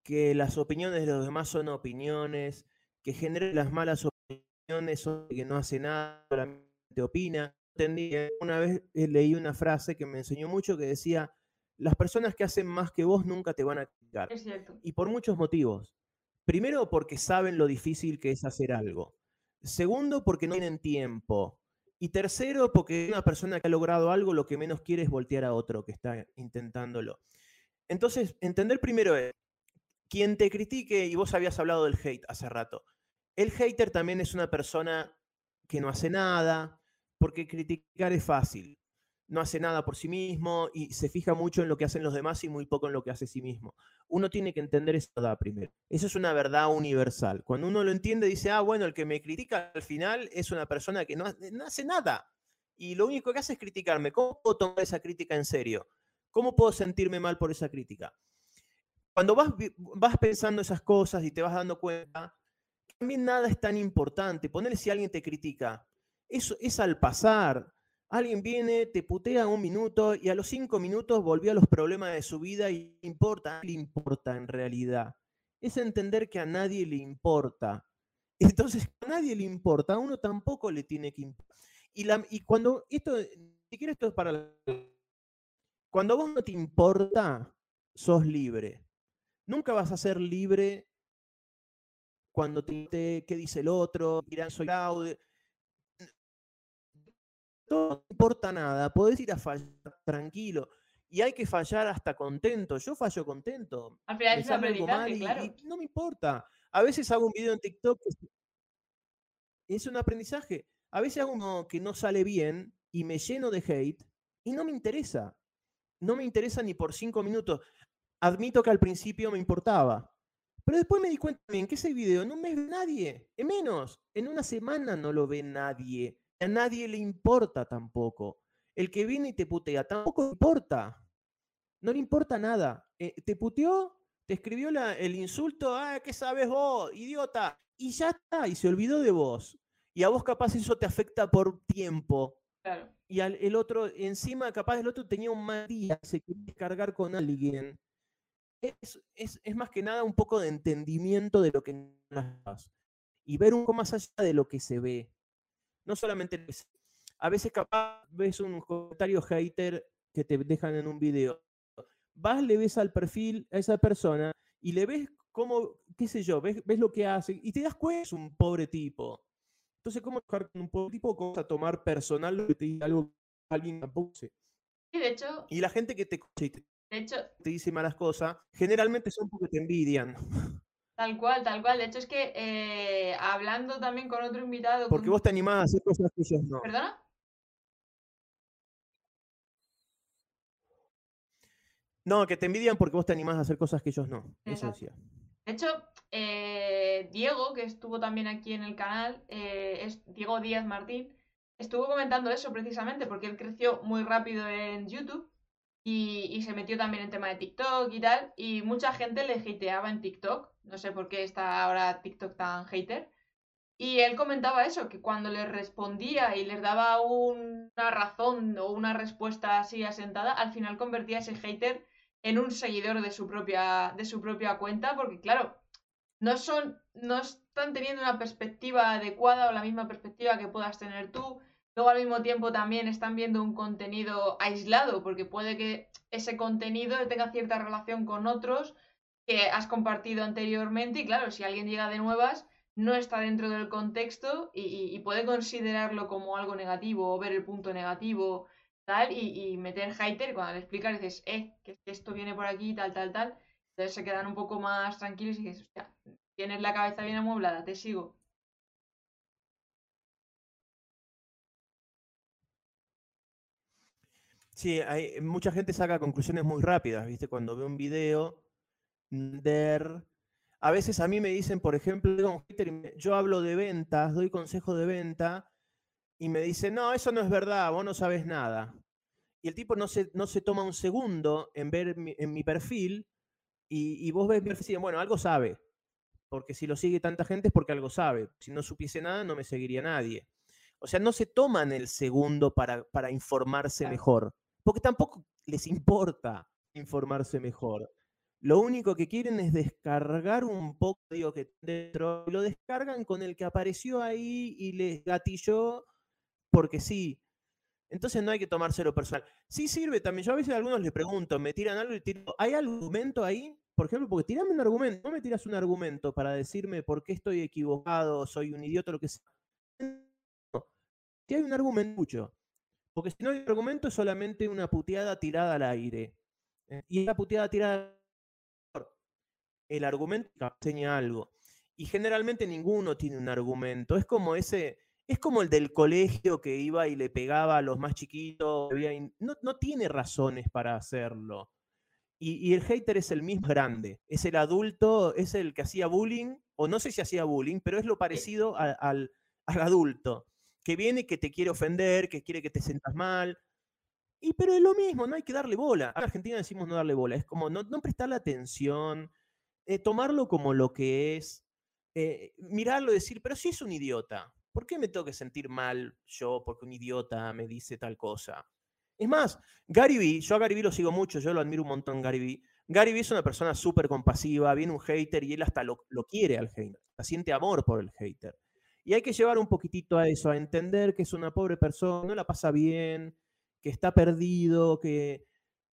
que las opiniones de los demás son opiniones, que genera las malas opiniones o que no hace nada, solamente opina. ¿eh? una vez eh, leí una frase que me enseñó mucho que decía, las personas que hacen más que vos nunca te van a criticar. Y por muchos motivos. Primero, porque saben lo difícil que es hacer algo. Segundo, porque no tienen tiempo. Y tercero, porque una persona que ha logrado algo lo que menos quiere es voltear a otro que está intentándolo. Entonces, entender primero es, quien te critique, y vos habías hablado del hate hace rato, el hater también es una persona que no hace nada, porque criticar es fácil no hace nada por sí mismo y se fija mucho en lo que hacen los demás y muy poco en lo que hace sí mismo. Uno tiene que entender esa verdad primero. Eso es una verdad universal. Cuando uno lo entiende, dice, ah, bueno, el que me critica al final es una persona que no, hace nada. Y lo único que hace es criticarme. ¿Cómo puedo tomar esa crítica en serio? ¿Cómo puedo sentirme mal por esa crítica? Cuando vas, vas pensando esas cosas y te vas dando cuenta, también nada es tan importante. Ponerle si alguien te critica. Eso es al pasar Alguien viene, te putea un minuto y a los cinco minutos volvió a los problemas de su vida y importa, le importa en realidad. Es entender que a nadie le importa. Entonces, a nadie le importa, a uno tampoco le tiene que importar. Y, cuando esto, si quieres, esto es para. Cuando a vos no te importa, sos libre. Nunca vas a ser libre cuando te, qué dice el otro, dirán soy laude no importa nada, podés ir a fallar tranquilo. Y hay que fallar hasta contento. Yo fallo contento. Al final es aprendizaje, claro. no me importa. A veces hago un video en TikTok es un aprendizaje. A veces hago uno que no sale bien y me lleno de hate y no me interesa. No me interesa ni por cinco minutos. Admito que al principio me importaba. Pero después me di cuenta bien que ese video no me ve nadie. En menos, en una semana no lo ve nadie a nadie le importa tampoco. El que viene y te putea tampoco le importa. No le importa nada. Eh, te puteó, te escribió el insulto, ah, ¿qué sabes vos, idiota? Y ya está, y se olvidó de vos. Y a vos capaz eso te afecta por tiempo. Y al, el otro, encima, capaz el otro tenía un mal día, se quería descargar con alguien. Es, es, es, más que nada un poco de entendimiento de lo que y ver un poco más allá de lo que se ve. No solamente a veces capaz ves un comentario hater que te dejan en un video. Vas, le ves al perfil a esa persona y le ves cómo, qué sé yo, ves, ves lo que hace y te das cuenta es un pobre tipo. Entonces, ¿cómo dejar con un pobre tipo? ¿Cómo a tomar personal lo que te diga algo alguien tampoco Sí, de hecho. Y la gente que te, de hecho, te dice malas cosas, generalmente son porque te envidian. Tal cual, tal cual. De hecho, es que eh, hablando también con otro invitado. Porque vos te animás a hacer cosas que ellos no. ¿Perdona? No, que te envidian porque vos te animás a hacer cosas que ellos no. Eso decía. De hecho, eh, Diego, que estuvo también aquí en el canal, eh, es Diego Díaz Martín, estuvo comentando eso precisamente porque él creció muy rápido en YouTube y, se metió también en tema de TikTok y tal, y mucha gente le hateaba en TikTok, no sé por qué está ahora TikTok tan hater, y él comentaba eso, que cuando les respondía y les daba una razón o una respuesta así asentada, al final convertía ese hater en un seguidor de su propia, de su propia cuenta, porque claro, no son, no están teniendo una perspectiva adecuada o la misma perspectiva que puedas tener tú, Luego al mismo tiempo también están viendo un contenido aislado, porque puede que ese contenido tenga cierta relación con otros que has compartido anteriormente y claro, si alguien llega de nuevas, no está dentro del contexto y, puede considerarlo como algo negativo o ver el punto negativo tal y, meter hater cuando le explicas dices, eh, que esto viene por aquí, tal, tal, tal. Entonces se quedan un poco más tranquilos y dices, hostia, tienes la cabeza bien amueblada, te sigo. Sí, hay, mucha gente saca conclusiones muy rápidas, ¿viste? Cuando ve un video, der... A veces a mí me dicen, por ejemplo, yo hablo de ventas, doy consejo de venta, y me dicen, no, eso no es verdad, vos no sabes nada. Y el tipo no se, no se toma un segundo en ver en mi perfil, y, vos ves mi perfil y bueno, algo sabe. Porque si lo sigue tanta gente es porque algo sabe. Si no supiese nada, no me seguiría nadie. O sea, no se toman el segundo para, para informarse mejor porque tampoco les importa informarse mejor. Lo único que quieren es descargar un poco, digo, que dentro, lo descargan con el que apareció ahí y les gatilló porque sí. Entonces no hay que tomárselo personal. Sí sirve también. Yo a veces a algunos les pregunto, me tiran algo y tiro, ¿hay argumento ahí? Por ejemplo, porque tirame un argumento, no me tiras un argumento para decirme por qué estoy equivocado, soy un idiota, lo que sea. Si hay un argumento. Porque si no hay argumento es solamente una puteada tirada al aire. Eh, y esa puteada tirada el argumento enseña algo. Y generalmente ninguno tiene un argumento. Es como ese, es como el del colegio que iba y le pegaba a los más chiquitos. No, no tiene razones para hacerlo. Y, el hater es el mismo grande. Es el adulto, es el que hacía bullying, o no sé si hacía bullying, pero es lo parecido al, al adulto que viene que te quiere ofender, que quiere que te sientas mal. Y pero es lo mismo, no hay que darle bola. En Argentina decimos no darle bola, es como no, no prestarle atención, eh, tomarlo como lo que es, eh, mirarlo y decir, pero si es un idiota, ¿por qué me tengo que sentir mal yo porque un idiota me dice tal cosa? Es más, Gary Vee, yo a Gary Vee lo sigo mucho, yo lo admiro un montón, Gary Vee. Gary Vee es una persona súper compasiva, viene un hater y él hasta lo, lo quiere al hater, siente amor por el hater. Y hay que llevar un poquitito a eso, a entender que es una pobre persona, no la pasa bien, que está perdido, que...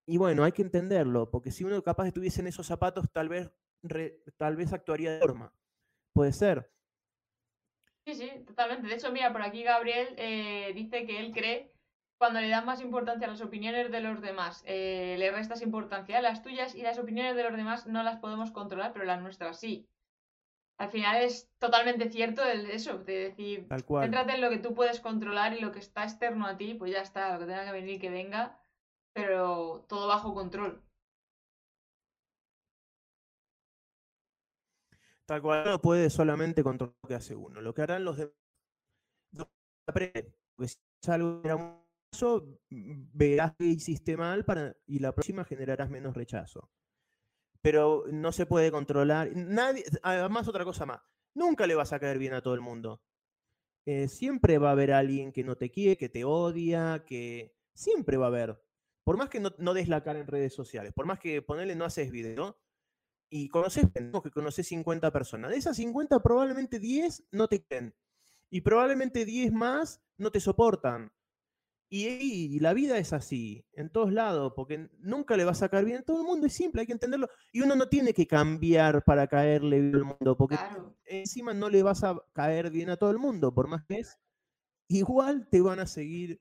Y bueno, hay que entenderlo, porque si uno capaz estuviese en esos zapatos, tal vez, tal vez actuaría de forma. Puede ser. Sí, sí, totalmente. De hecho, mira, por aquí Gabriel eh, dice que él cree cuando le da más importancia a las opiniones de los demás, eh, le restas importancia a las tuyas y las opiniones de los demás no las podemos controlar, pero las nuestras sí al final es totalmente cierto el, eso, de decir, céntrate en lo que tú puedes controlar y lo que está externo a ti, pues ya está, lo que tenga que venir que venga, pero todo bajo control. Tal cual no puede solamente controlar lo que hace uno, lo que harán los demás. Porque si es algo verás que hiciste mal para, y la próxima generarás menos rechazo pero no se puede controlar. Nadie, además, otra cosa más, nunca le vas a caer bien a todo el mundo. eh, siempre va a haber alguien que no te quiere, que te odia, que siempre va a haber. Por más que no, des la cara en redes sociales, por más que ponerle no haces video, y conoces, que conoces 50 personas. De esas 50, probablemente 10 no te quieren. Y probablemente 10 más no te soportan. Y, la vida es así, en todos lados, porque nunca le va a sacar bien a todo el mundo, es simple, hay que entenderlo. Y uno no tiene que cambiar para caerle bien al mundo, porque encima no le vas a caer bien a todo el mundo, por más que es, igual te van a seguir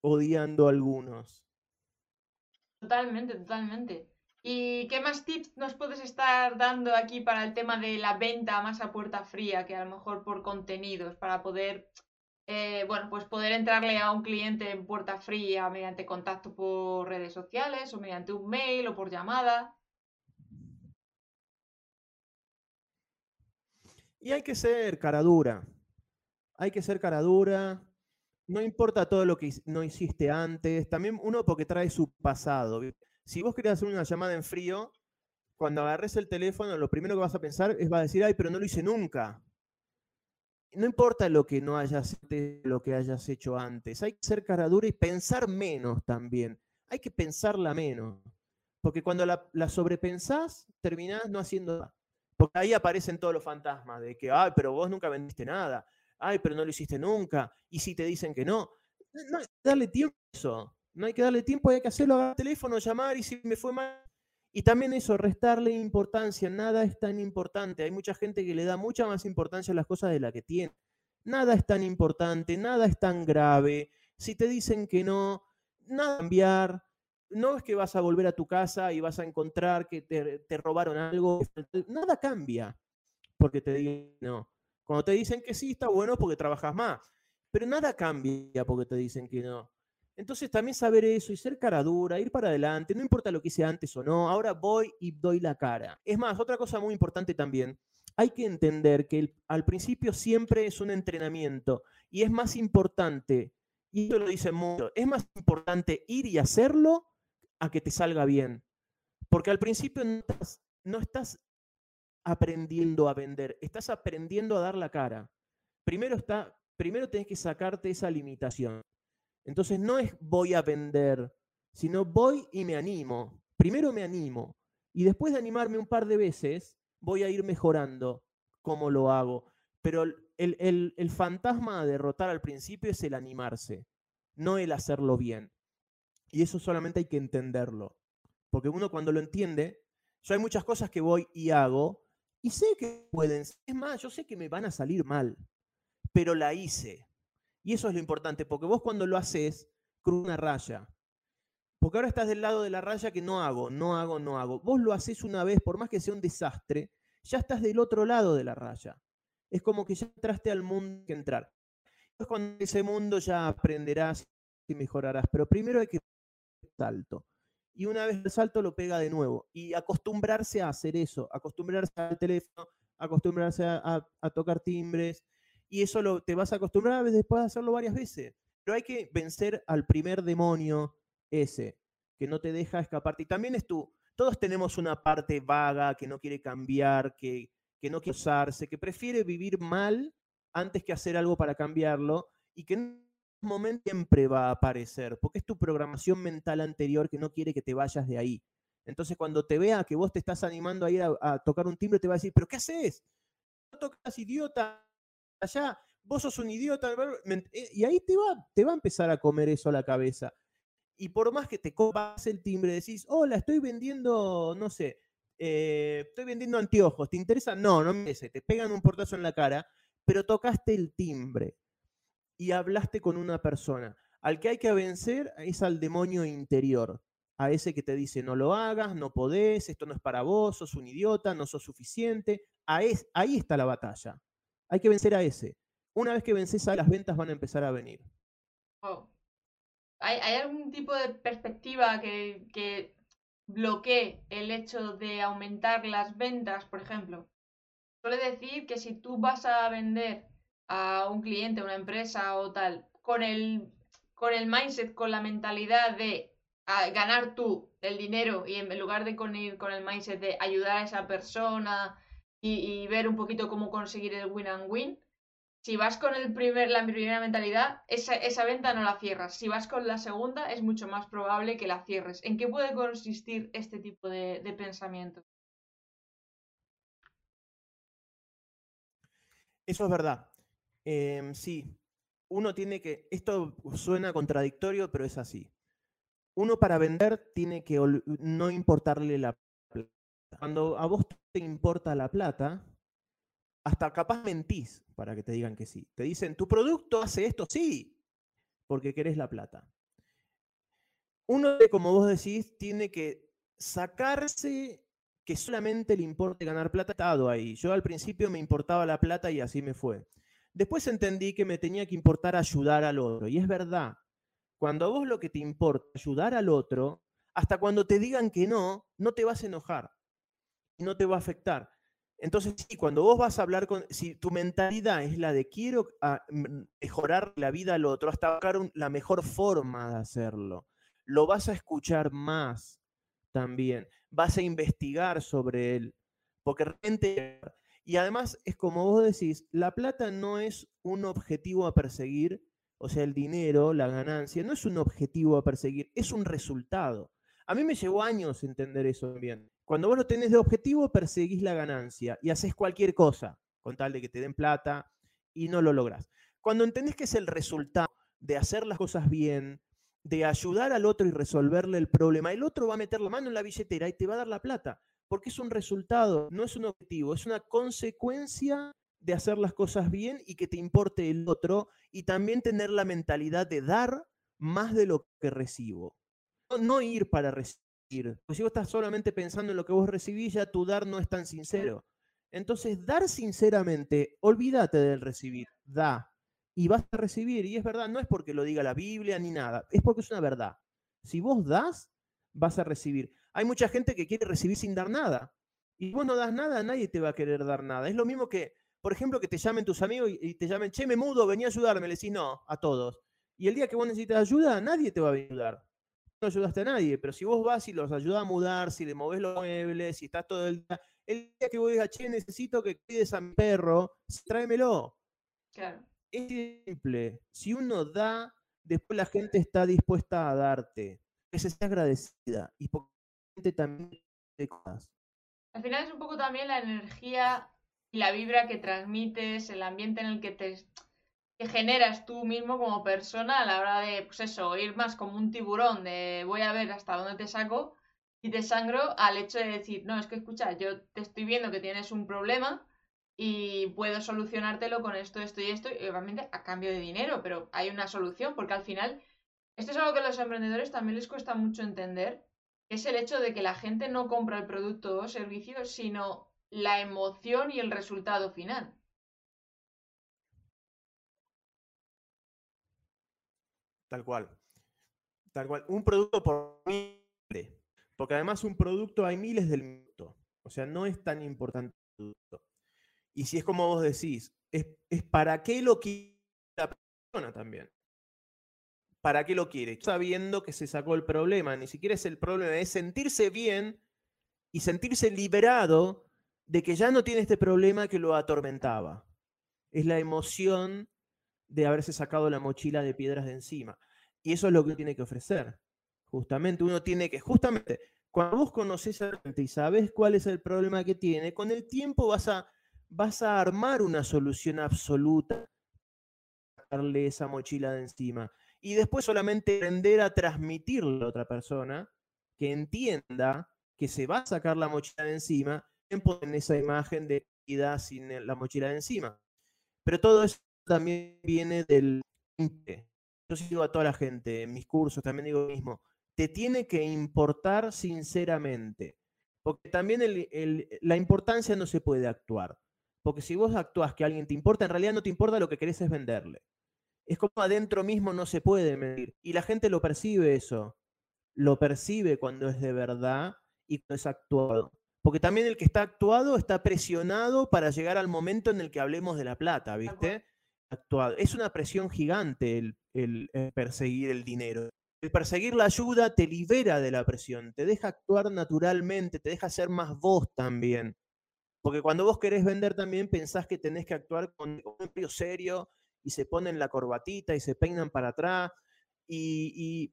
odiando algunos. Totalmente, totalmente. ¿Y qué más tips nos puedes estar dando aquí para el tema de la venta más a puerta fría, que a lo mejor por contenidos, para poder, eh, bueno, pues poder entrarle a un cliente en puerta fría mediante contacto por redes sociales o mediante un mail o por llamada? Y hay que ser cara dura. Hay que ser cara dura. No importa todo lo que no hiciste antes. También uno porque trae su pasado si vos querés hacer una llamada en frío, cuando agarres el teléfono, lo primero que vas a pensar es va a decir, ay, pero no lo hice nunca. No importa lo que no hayas lo que hayas hecho antes, hay que ser cara dura y pensar menos también. Hay que pensarla menos. Porque cuando la, la sobrepensás, terminás no haciendo nada. Porque ahí aparecen todos los fantasmas de que, ay, pero vos nunca vendiste nada. Ay, pero no lo hiciste nunca. Y si te dicen que no, no, darle tiempo a eso. No hay que darle tiempo, hay que hacerlo, el teléfono, llamar y si me fue mal. Y también eso, restarle importancia. Nada es tan importante. Hay mucha gente que le da mucha más importancia a las cosas de la que tiene. Nada es tan importante, nada es tan grave. Si te dicen que no, nada cambiar. No es que vas a volver a tu casa y vas a encontrar que te, robaron algo. Nada cambia porque te digan no. Cuando te dicen que sí, está bueno porque trabajas más. Pero nada cambia porque te dicen que no. Entonces también saber eso y ser cara dura, ir para adelante, no importa lo que hice antes o no, ahora voy y doy la cara. Es más, otra cosa muy importante también, hay que entender que al principio siempre es un entrenamiento y es más importante, y esto lo dice mucho, es más importante ir y hacerlo a que te salga bien. Porque al principio no estás, aprendiendo a vender, estás aprendiendo a dar la cara. Primero, está, primero tienes que sacarte esa limitación. Entonces no es voy a vender, sino voy y me animo. Primero me animo y después de animarme un par de veces, voy a ir mejorando cómo lo hago. Pero el, el fantasma a derrotar al principio es el animarse, no el hacerlo bien. Y eso solamente hay que entenderlo. Porque uno cuando lo entiende, yo hay muchas cosas que voy y hago y sé que pueden, es más, yo sé que me van a salir mal, pero la hice. Y eso es lo importante, porque vos cuando lo haces, cruz una raya. Porque ahora estás del lado de la raya que no hago, no hago, no hago. Vos lo haces una vez, por más que sea un desastre, ya estás del otro lado de la raya. Es como que ya entraste al mundo que entrar. Después cuando ese mundo ya aprenderás y mejorarás. Pero primero hay que salto. Y una vez el salto lo pega de nuevo. Y acostumbrarse a hacer eso, acostumbrarse al teléfono, acostumbrarse a tocar timbres, y eso te vas a acostumbrar a después de hacerlo varias veces. Pero hay que vencer al primer demonio ese, que no te deja escaparte. Y también es tú, todos tenemos una parte vaga que no quiere cambiar, que, que no quiere usarse, que prefiere vivir mal antes que hacer algo para cambiarlo y que en un momento siempre va a aparecer, porque es tu programación mental anterior que no quiere que te vayas de ahí. Entonces cuando te vea que vos te estás animando a ir a, a tocar un timbre, te va a decir, pero ¿qué haces? No tocas idiota, allá, vos sos un idiota, eh, y ahí te va, te va a empezar a comer eso a la cabeza. Y por más que te copas el timbre, decís, hola, estoy vendiendo, no sé, eh, estoy vendiendo anteojos, ¿te interesa? No, no me interesa, te pegan un portazo en la cara, pero tocaste el timbre y hablaste con una persona. Al que hay que vencer es al demonio interior, a ese que te dice, no lo hagas, no podés, esto no es para vos, sos un idiota, no sos suficiente. ahí está la batalla. Hay que vencer a ese. Una vez que vences a las ventas van a empezar a venir. ¿Hay, algún tipo de perspectiva que, que bloquee el hecho de aumentar las ventas, por ejemplo? Suele decir que si tú vas a vender a un cliente, a una empresa o tal, con el, con el mindset, con la mentalidad de ganar tú el dinero y en lugar de con, ir con el mindset de ayudar a esa persona, y, ver un poquito cómo conseguir el win and win, si vas con el primer, la primera mentalidad, esa, venta no la cierras. Si vas con la segunda, es mucho más probable que la cierres. ¿En qué puede consistir este tipo de, pensamiento? Eso es verdad. Em, sí, uno tiene que, esto suena contradictorio, pero es así. Uno para vender tiene que no importarle la plata. Cuando a vos te importa la plata, hasta capaz mentís para que te digan que sí. Te dicen, tu producto hace esto, sí, porque querés la plata. Uno, como vos decís, tiene que sacarse que solamente le importe ganar plata. Estado ahí. Yo al principio me importaba la plata y así me fue. Después entendí que me tenía que importar ayudar al otro. Y es verdad, cuando a vos lo que te importa ayudar al otro, hasta cuando te digan que no, no te vas a enojar y no te va a afectar. Entonces, sí, cuando vos vas a hablar con, si tu mentalidad es la de quiero ah, mejorar la vida al otro, hasta buscar la mejor forma de hacerlo, lo vas a escuchar más también, vas a investigar sobre él, porque realmente, y además es como vos decís, la plata no es un objetivo a perseguir, o sea, el dinero, la ganancia, no es un objetivo a perseguir, es un resultado. A mí me llevó años entender eso bien. Cuando vos lo tenés de objetivo, perseguís la ganancia y haces cualquier cosa con tal de que te den plata y no lo logras. Cuando entendés que es el resultado de hacer las cosas bien, de ayudar al otro y resolverle el problema, el otro va a meter la mano en la billetera y te va a dar la plata, porque es un resultado, no es un objetivo, es una consecuencia de hacer las cosas bien y que te importe el otro y también tener la mentalidad de dar más de lo que recibo. No, ir para recibir pues si vos estás solamente pensando en lo que vos recibís, ya tu dar no es tan sincero. Entonces, dar sinceramente, olvídate del recibir, da. Y vas a recibir. Y es verdad, no es porque lo diga la Biblia ni nada, es porque es una verdad. Si vos das, vas a recibir. Hay mucha gente que quiere recibir sin dar nada. Y vos no das nada, nadie te va a querer dar nada. Es lo mismo que, por ejemplo, que te llamen tus amigos y te llamen, che, me mudo, vení a ayudarme. Le decís no a todos. Y el día que vos necesitas ayuda, nadie te va a ayudar no ayudaste a nadie, pero si vos vas y los ayudas a mudar, si le moves los muebles, si estás todo el día, el día que vos digas, che, necesito que cuides a mi perro, tráemelo. Claro. Es simple. Si uno da, después la gente está dispuesta a darte. Que se sea agradecida. Y porque la gente también te cosas. Al final es un poco también la energía y la vibra que transmites, el ambiente en el que te que generas tú mismo como persona a la hora de, pues eso, ir más como un tiburón, de voy a ver hasta dónde te saco y te sangro, al hecho de decir, no, es que escucha, yo te estoy viendo que tienes un problema y puedo solucionártelo con esto, esto y esto, y obviamente a cambio de dinero, pero hay una solución, porque al final, esto es algo que a los emprendedores también les cuesta mucho entender, que es el hecho de que la gente no compra el producto o servicio, sino la emoción y el resultado final. Tal cual. Tal cual. Un producto por miles. Porque además un producto hay miles del minuto. O sea, no es tan importante el producto. Y si es como vos decís, es, para qué lo quiere la persona también. ¿Para qué lo quiere? Sabiendo que se sacó el problema. Ni siquiera es el problema, es sentirse bien y sentirse liberado de que ya no tiene este problema que lo atormentaba. Es la emoción de haberse sacado la mochila de piedras de encima. Y eso es lo que uno tiene que ofrecer. Justamente uno tiene que, justamente, cuando vos conoces a gente y sabes cuál es el problema que tiene, con el tiempo vas a, vas a armar una solución absoluta darle esa mochila de encima. Y después solamente aprender a transmitirle a otra persona que entienda que se va a sacar la mochila de encima en esa imagen de vida sin la mochila de encima. Pero todo eso también viene del yo digo a toda la gente, en mis cursos también digo lo mismo, te tiene que importar sinceramente, porque también la importancia no se puede actuar, porque si vos actúas que alguien te importa, en realidad no te importa lo que querés es venderle. Es como adentro mismo no se puede medir, y la gente lo percibe eso, lo percibe cuando es de verdad y cuando es actuado. Porque también el que está actuado está presionado para llegar al momento en el que hablemos de la plata, ¿viste? Es una presión gigante el, perseguir el dinero. El perseguir la ayuda te libera de la presión, te deja actuar naturalmente, te deja ser más vos también. Porque cuando vos querés vender también pensás que tenés que actuar con un empleo serio y se ponen la corbatita y se peinan para atrás y,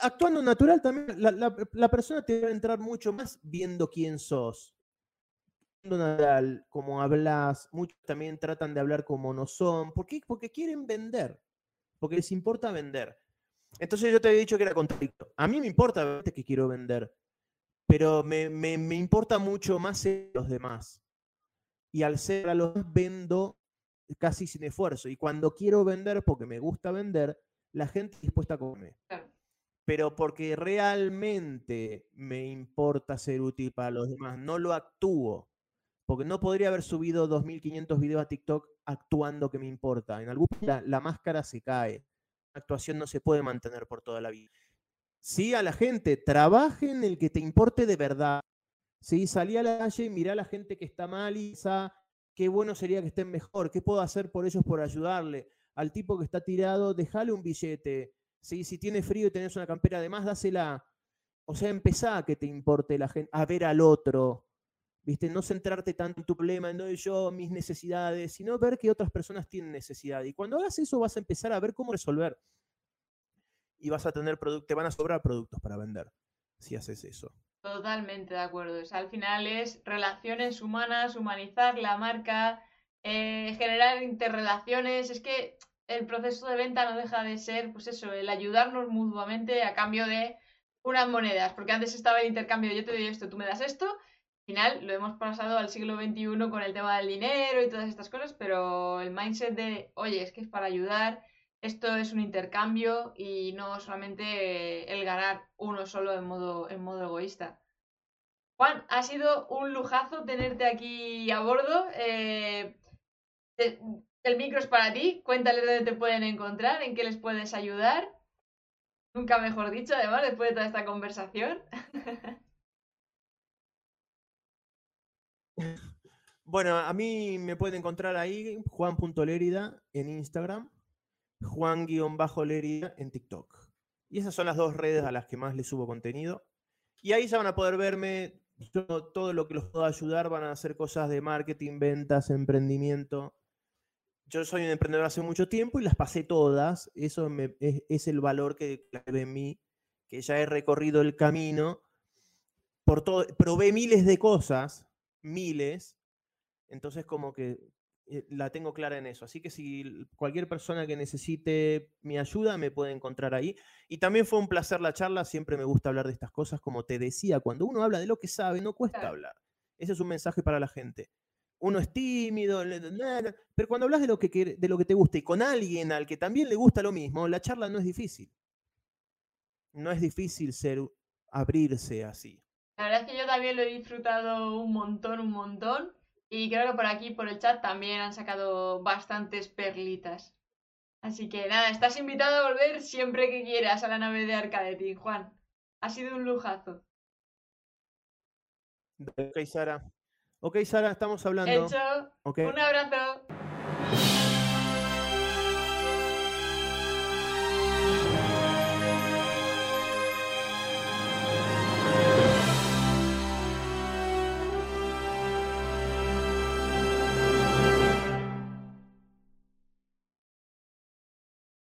actuando natural también, la, persona te va a entrar mucho más viendo quién sos. Natural, como hablas, muchos también tratan de hablar como no son. ¿Por qué? Porque quieren vender, porque les importa vender. Entonces yo te había dicho que era contradictorio. A mí me importa que quiero vender, pero me, me, importa mucho más ser los demás. Y al ser a los demás vendo casi sin esfuerzo. Y cuando quiero vender, porque me gusta vender, la gente está dispuesta a comer. Pero porque realmente me importa ser útil para los demás, no lo actúo. Porque no podría haber subido 2.500 videos a TikTok actuando que me importa. En algún punto la máscara se cae actuación no se puede mantener por toda la vida. Sí, a la gente, trabaje en el que te importe de verdad. Sí, salí a la calle y mirá a la gente que está mal y qué bueno sería que estén mejor, qué puedo hacer por ellos por ayudarle. Al tipo que está tirado, déjale un billete. ¿sí? Si tiene frío y tenés una campera de más, dásela. O sea, empezá a que te importe la gente, a ver al otro. ¿Viste? No centrarte tanto en tu problema, en yo, mis necesidades, sino ver que otras personas tienen necesidad. Y cuando hagas eso vas a empezar a ver cómo resolver. Y vas a tener productos, te van a sobrar productos para vender si haces eso. Totalmente de acuerdo. al final es relaciones humanas, humanizar la marca, eh, generar interrelaciones. Es que el proceso de venta no deja de ser, pues eso, el ayudarnos mutuamente a cambio de unas monedas. Porque antes estaba el intercambio, yo te doy esto, tú me das esto, final lo hemos pasado al siglo XXI con el tema del dinero y todas estas cosas, pero el mindset de, oye, es que es para ayudar, esto es un intercambio y no solamente el ganar uno solo en modo, en modo egoísta. Juan, ha sido un lujazo tenerte aquí a bordo. Eh, el micro es para ti. Cuéntales dónde te pueden encontrar, en qué les puedes ayudar. Nunca mejor dicho, además, después de toda esta conversación. Bueno, a mí me pueden encontrar ahí, Juan.lerida en Instagram, Juan-Lerida en TikTok. Y esas son las dos redes a las que más les subo contenido. Y ahí ya van a poder verme todo, lo que los puedo ayudar. Van a hacer cosas de marketing, ventas, emprendimiento. Yo soy un emprendedor hace mucho tiempo y las pasé todas. Eso es, el valor que ve en mí, que ya he recorrido el camino. Por todo, probé miles de cosas miles, entonces como que eh, la tengo clara en eso. Así que si cualquier persona que necesite mi ayuda me puede encontrar ahí. Y también fue un placer la charla, siempre me gusta hablar de estas cosas, como te decía, cuando uno habla de lo que sabe, no cuesta hablar. Ese es un mensaje para la gente. Uno es tímido, pero cuando hablas de lo, que, de lo que te gusta y con alguien al que también le gusta lo mismo, la charla no es difícil. No es difícil ser, abrirse así. La verdad es que yo también lo he disfrutado un montón, un montón. Y creo que por aquí, por el chat, también han sacado bastantes perlitas. Así que nada, estás invitado a volver siempre que quieras a la nave de Arcadetin, Juan. Ha sido un lujazo. Ok, Sara. Ok, Sara, estamos hablando. Hecho. Un abrazo.